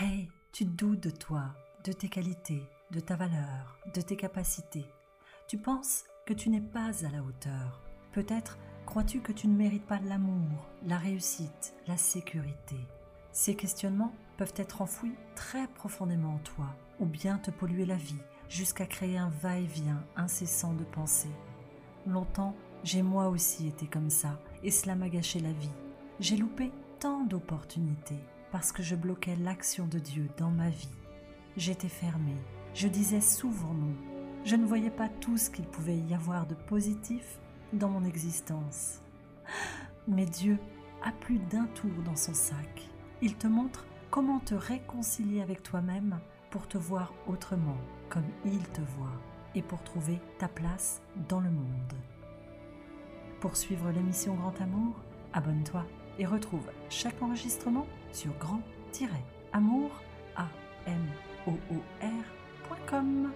Hey, tu doutes de toi, de tes qualités, de ta valeur, de tes capacités. Tu penses que tu n'es pas à la hauteur. Peut-être crois-tu que tu ne mérites pas l'amour, la réussite, la sécurité. Ces questionnements peuvent être enfouis très profondément en toi, ou bien te polluer la vie, jusqu'à créer un va-et-vient incessant de pensées. Longtemps, j'ai moi aussi été comme ça, et cela m'a gâché la vie. J'ai loupé tant d'opportunités parce que je bloquais l'action de Dieu dans ma vie. J'étais fermée, je disais souvent non. Je ne voyais pas tout ce qu'il pouvait y avoir de positif dans mon existence. Mais Dieu a plus d'un tour dans son sac. Il te montre comment te réconcilier avec toi-même pour te voir autrement, comme il te voit, et pour trouver ta place dans le monde. Pour suivre l'émission Grand Amour, abonne-toi et retrouve chaque enregistrement sur grand-amour, a m o o r.com.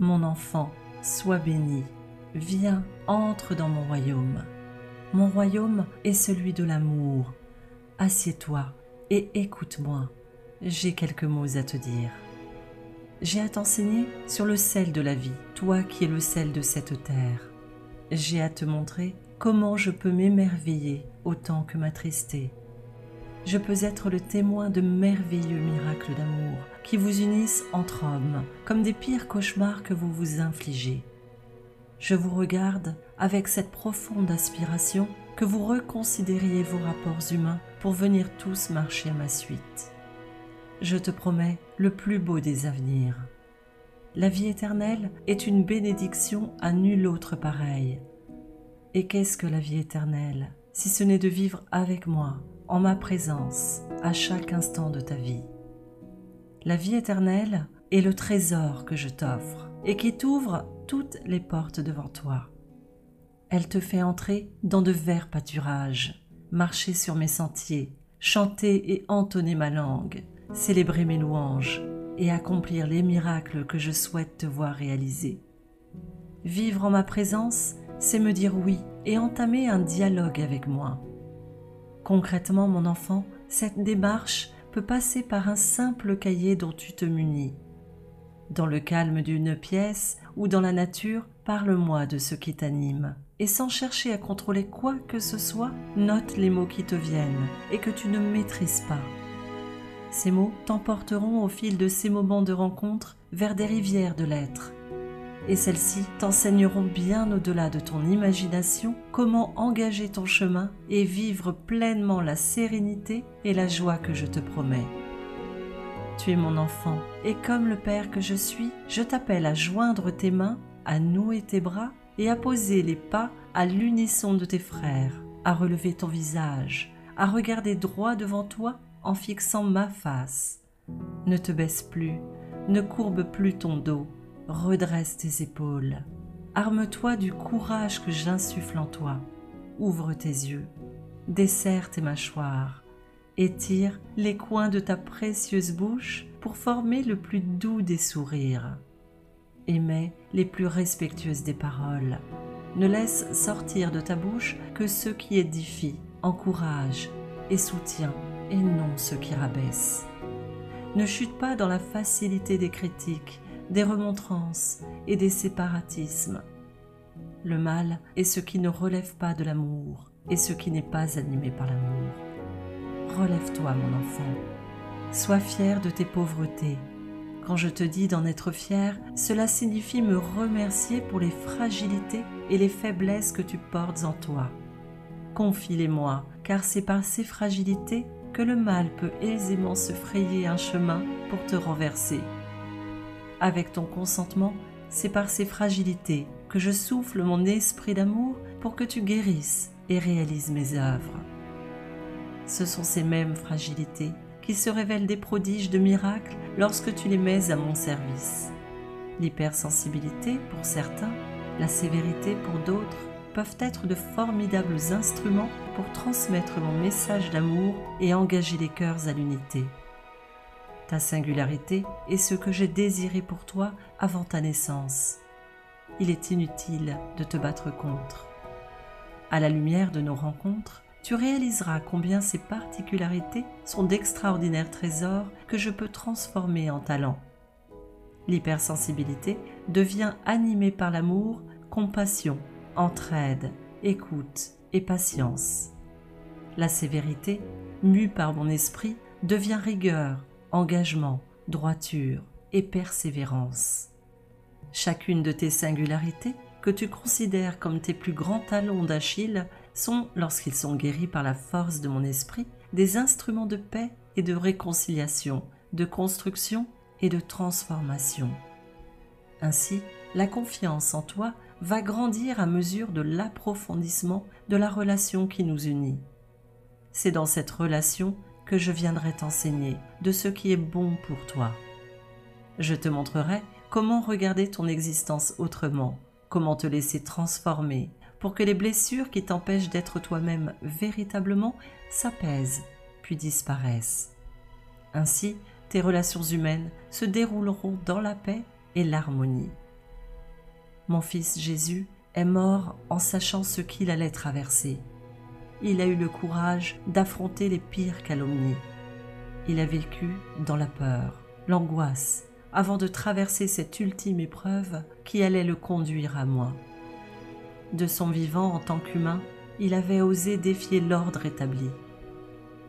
Mon enfant, sois béni. Viens, entre dans mon royaume. Mon royaume est celui de l'amour. Assieds-toi et écoute-moi. J'ai quelques mots à te dire. J'ai à t'enseigner sur le sel de la vie, toi qui es le sel de cette terre. J'ai à te montrer comment je peux m'émerveiller autant que m'attrister. Je peux être le témoin de merveilleux miracles d'amour qui vous unissent entre hommes, comme des pires cauchemars que vous vous infligez je vous regarde avec cette profonde aspiration que vous reconsidériez vos rapports humains pour venir tous marcher à ma suite. Je te promets le plus beau des avenirs. La vie éternelle est une bénédiction à nul autre pareille. Et qu'est-ce que la vie éternelle si ce n'est de vivre avec moi, en ma présence, à chaque instant de ta vie? La vie éternelle est le trésor que je t'offre et qui t'ouvre toutes les portes devant toi. Elle te fait entrer dans de verts pâturages, marcher sur mes sentiers, chanter et entonner ma langue, célébrer mes louanges et accomplir les miracles que je souhaite te voir réaliser. Vivre en ma présence, c'est me dire oui et entamer un dialogue avec moi. Concrètement, mon enfant, cette démarche peut passer par un simple cahier dont tu te munis dans le calme d'une pièce ou dans la nature, parle-moi de ce qui t'anime. Et sans chercher à contrôler quoi que ce soit, note les mots qui te viennent et que tu ne maîtrises pas. Ces mots t'emporteront au fil de ces moments de rencontre vers des rivières de l'être. Et celles-ci t'enseigneront bien au-delà de ton imagination comment engager ton chemin et vivre pleinement la sérénité et la joie que je te promets. Tu es mon enfant, et comme le Père que je suis, je t'appelle à joindre tes mains, à nouer tes bras et à poser les pas à l'unisson de tes frères, à relever ton visage, à regarder droit devant toi en fixant ma face. Ne te baisse plus, ne courbe plus ton dos, redresse tes épaules. Arme-toi du courage que j'insuffle en toi. Ouvre tes yeux, desserre tes mâchoires, Étire les coins de ta précieuse bouche pour former le plus doux des sourires. Émets les plus respectueuses des paroles. Ne laisse sortir de ta bouche que ce qui édifie, encourage et soutient, et non ce qui rabaisse. Ne chute pas dans la facilité des critiques, des remontrances et des séparatismes. Le mal est ce qui ne relève pas de l'amour et ce qui n'est pas animé par l'amour relève-toi mon enfant. Sois fier de tes pauvretés. Quand je te dis d'en être fier, cela signifie me remercier pour les fragilités et les faiblesses que tu portes en toi. Confie-les-moi, car c'est par ces fragilités que le mal peut aisément se frayer un chemin pour te renverser. Avec ton consentement, c'est par ces fragilités que je souffle mon esprit d'amour pour que tu guérisses et réalises mes œuvres ce sont ces mêmes fragilités qui se révèlent des prodiges de miracles lorsque tu les mets à mon service. L'hypersensibilité pour certains, la sévérité pour d'autres peuvent être de formidables instruments pour transmettre mon message d'amour et engager les cœurs à l'unité. Ta singularité est ce que j'ai désiré pour toi avant ta naissance. il est inutile de te battre contre. À la lumière de nos rencontres, tu réaliseras combien ces particularités sont d'extraordinaires trésors que je peux transformer en talent. L'hypersensibilité devient animée par l'amour, compassion, entraide, écoute et patience. La sévérité, mue par mon esprit, devient rigueur, engagement, droiture et persévérance. Chacune de tes singularités, que tu considères comme tes plus grands talons d'Achille, sont, lorsqu'ils sont guéris par la force de mon esprit, des instruments de paix et de réconciliation, de construction et de transformation. Ainsi, la confiance en toi va grandir à mesure de l'approfondissement de la relation qui nous unit. C'est dans cette relation que je viendrai t'enseigner de ce qui est bon pour toi. Je te montrerai comment regarder ton existence autrement, comment te laisser transformer pour que les blessures qui t'empêchent d'être toi-même véritablement s'apaisent puis disparaissent. Ainsi, tes relations humaines se dérouleront dans la paix et l'harmonie. Mon fils Jésus est mort en sachant ce qu'il allait traverser. Il a eu le courage d'affronter les pires calomnies. Il a vécu dans la peur, l'angoisse, avant de traverser cette ultime épreuve qui allait le conduire à moi. De son vivant en tant qu'humain, il avait osé défier l'ordre établi.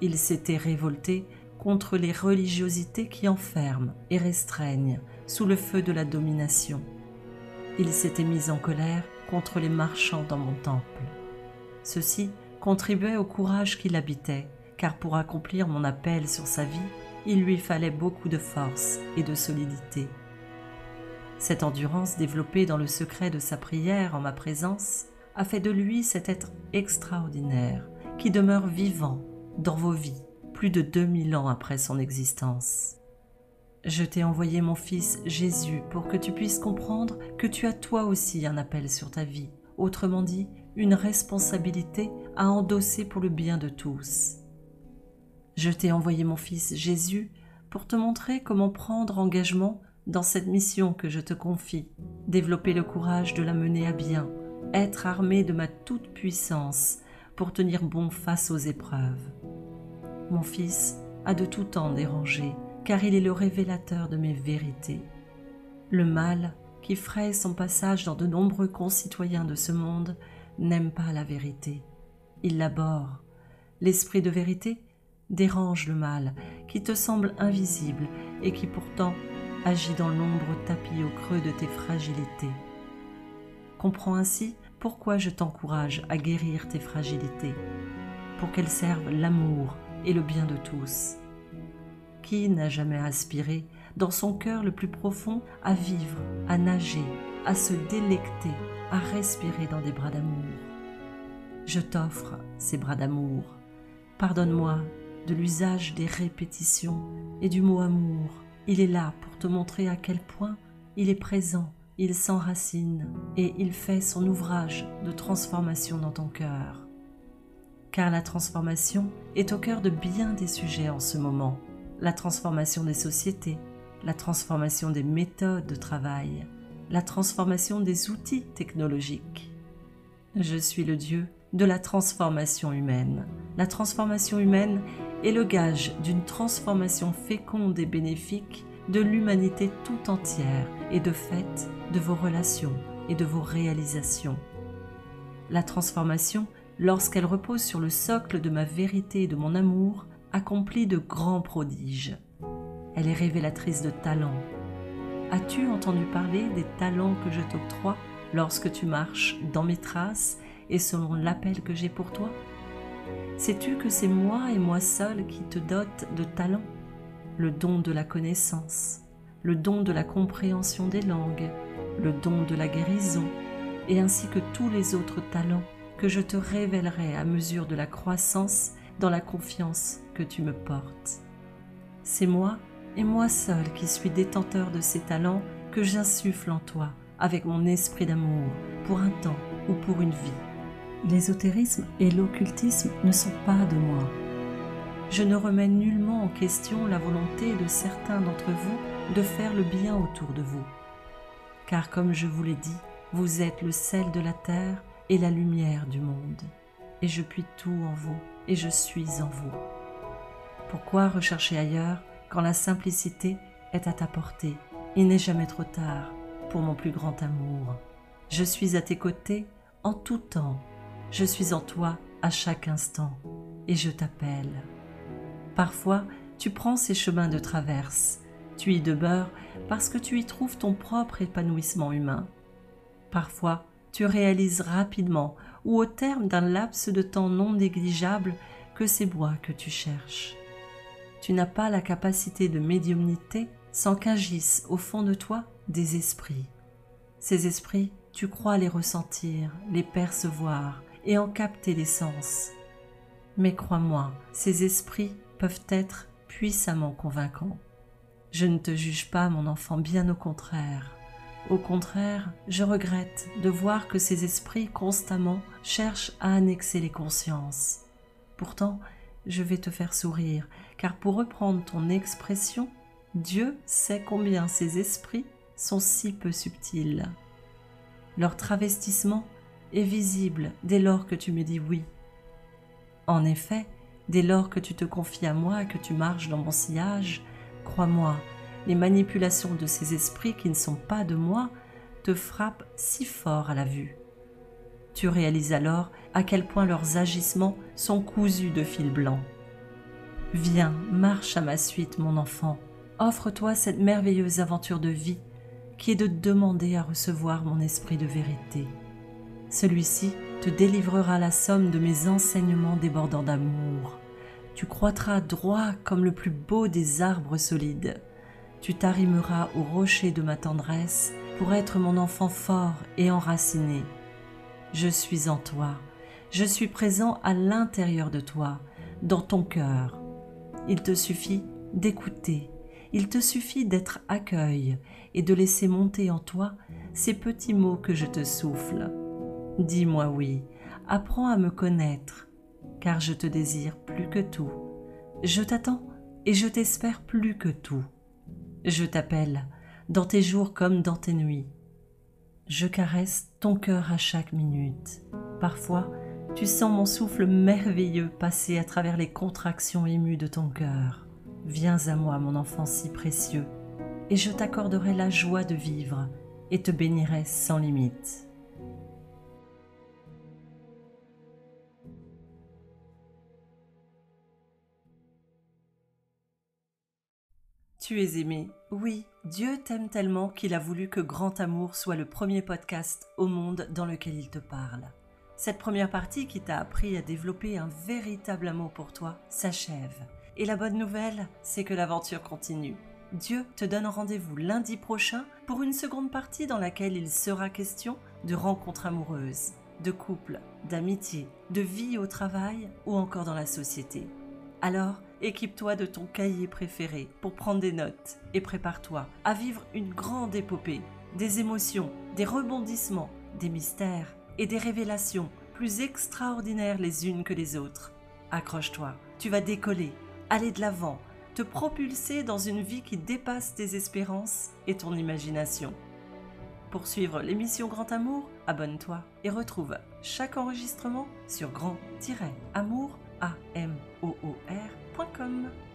Il s'était révolté contre les religiosités qui enferment et restreignent sous le feu de la domination il s'était mis en colère contre les marchands dans mon temple. Ceci contribuait au courage qui l'habitait, car pour accomplir mon appel sur sa vie, il lui fallait beaucoup de force et de solidité. Cette endurance développée dans le secret de sa prière en ma présence a fait de lui cet être extraordinaire qui demeure vivant dans vos vies plus de 2000 ans après son existence. Je t'ai envoyé mon Fils Jésus pour que tu puisses comprendre que tu as toi aussi un appel sur ta vie, autrement dit, une responsabilité à endosser pour le bien de tous. Je t'ai envoyé mon Fils Jésus pour te montrer comment prendre engagement dans cette mission que je te confie, développer le courage de la mener à bien, être armé de ma toute-puissance pour tenir bon face aux épreuves. Mon Fils a de tout temps dérangé, car il est le révélateur de mes vérités. Le mal, qui fraye son passage dans de nombreux concitoyens de ce monde, n'aime pas la vérité. Il l'aborde. L'esprit de vérité dérange le mal, qui te semble invisible et qui pourtant agit dans l'ombre tapis au creux de tes fragilités. Comprends ainsi pourquoi je t'encourage à guérir tes fragilités, pour qu'elles servent l'amour et le bien de tous. Qui n'a jamais aspiré, dans son cœur le plus profond, à vivre, à nager, à se délecter, à respirer dans des bras d'amour? Je t'offre ces bras d'amour. Pardonne-moi de l'usage des répétitions et du mot amour. Il est là pour te montrer à quel point il est présent, il s'enracine et il fait son ouvrage de transformation dans ton cœur. Car la transformation est au cœur de bien des sujets en ce moment la transformation des sociétés, la transformation des méthodes de travail, la transformation des outils technologiques. Je suis le Dieu de la transformation humaine. La transformation humaine est le gage d'une transformation féconde et bénéfique de l'humanité tout entière et de fait de vos relations et de vos réalisations. La transformation, lorsqu'elle repose sur le socle de ma vérité et de mon amour, accomplit de grands prodiges. Elle est révélatrice de talents. As-tu entendu parler des talents que je t'octroie lorsque tu marches dans mes traces et selon l'appel que j'ai pour toi? Sais-tu que c'est moi et moi seul qui te dote de talents? Le don de la connaissance, le don de la compréhension des langues, le don de la guérison, et ainsi que tous les autres talents que je te révélerai à mesure de la croissance dans la confiance que tu me portes. C'est moi et moi seul qui suis détenteur de ces talents que j'insuffle en toi avec mon esprit d'amour pour un temps ou pour une vie. L'ésotérisme et l'occultisme ne sont pas de moi. Je ne remets nullement en question la volonté de certains d'entre vous de faire le bien autour de vous. Car comme je vous l'ai dit, Vous êtes le sel de la terre et la lumière du monde. Et je puis tout en vous, et je suis en vous. Pourquoi rechercher ailleurs quand la simplicité est à ta portée Il n'est jamais trop tard pour mon plus grand amour? Je suis à tes côtés en tout temps. Je suis en toi à chaque instant et je t'appelle. Parfois, tu prends ces chemins de traverse. Tu y demeures parce que tu y trouves ton propre épanouissement humain. Parfois, tu réalises rapidement ou au terme d'un laps de temps non négligeable que c'est moi que tu cherches. Tu n'as pas la capacité de médiumnité sans qu'agissent au fond de toi des esprits. Ces esprits, tu crois les ressentir, les percevoir et en capter l'essence. Mais crois-moi, ces esprits peuvent être puissamment convaincants. Je ne te juge pas, mon enfant, bien au contraire. Au contraire, je regrette de voir que ces esprits constamment cherchent à annexer les consciences. Pourtant, je vais te faire sourire, car pour reprendre ton expression, Dieu sait combien ces esprits sont si peu subtils. Leur travestissement est visible dès lors que tu me dis oui. En effet, dès lors que tu te confies à moi, que tu marches dans mon sillage, crois-moi, les manipulations de ces esprits qui ne sont pas de moi te frappent si fort à la vue. Tu réalises alors à quel point leurs agissements sont cousus de fil blanc. Viens, marche à ma suite, mon enfant. Offre-toi cette merveilleuse aventure de vie qui est de demander à recevoir mon esprit de vérité. Celui-ci te délivrera la somme de mes enseignements débordant d'amour. Tu croîtras droit comme le plus beau des arbres solides tu t'arrimeras au rocher de ma tendresse pour être mon enfant fort et enraciné. Je suis en toi, je suis présent à l'intérieur de toi, dans ton cœur. Il te suffit d'écouter, il te suffit d'être accueil et de laisser monter en toi ces petits mots que je te souffle. Dis-moi oui, apprends à me connaître, car je te désire plus que tout. Je t'attends et je t'espère plus que tout. Je t'appelle, dans tes jours comme dans tes nuits. Je caresse ton cœur à chaque minute. Parfois, tu sens mon souffle merveilleux passer à travers les contractions émues de ton cœur. Viens à moi, mon enfant si précieux, et je t'accorderai la joie de vivre et te bénirai sans limite. Tu es aimé. Oui, Dieu t'aime tellement qu'il a voulu que Grand Amour soit le premier podcast au monde dans lequel il te parle. Cette première partie qui t'a appris à développer un véritable amour pour toi s'achève. Et la bonne nouvelle, c'est que l'aventure continue. Dieu te donne rendez-vous lundi prochain pour une seconde partie dans laquelle il sera question de rencontres amoureuses, de couple, d'amitié, de vie au travail ou encore dans la société. Alors, équipe-toi de ton cahier préféré pour prendre des notes et prépare-toi à vivre une grande épopée, des émotions, des rebondissements, des mystères et des révélations plus extraordinaires les unes que les autres. Accroche-toi, tu vas décoller, aller de l'avant, te propulser dans une vie qui dépasse tes espérances et ton imagination. Pour suivre l'émission Grand Amour, abonne-toi et retrouve chaque enregistrement sur grand-amour.com gmail.com.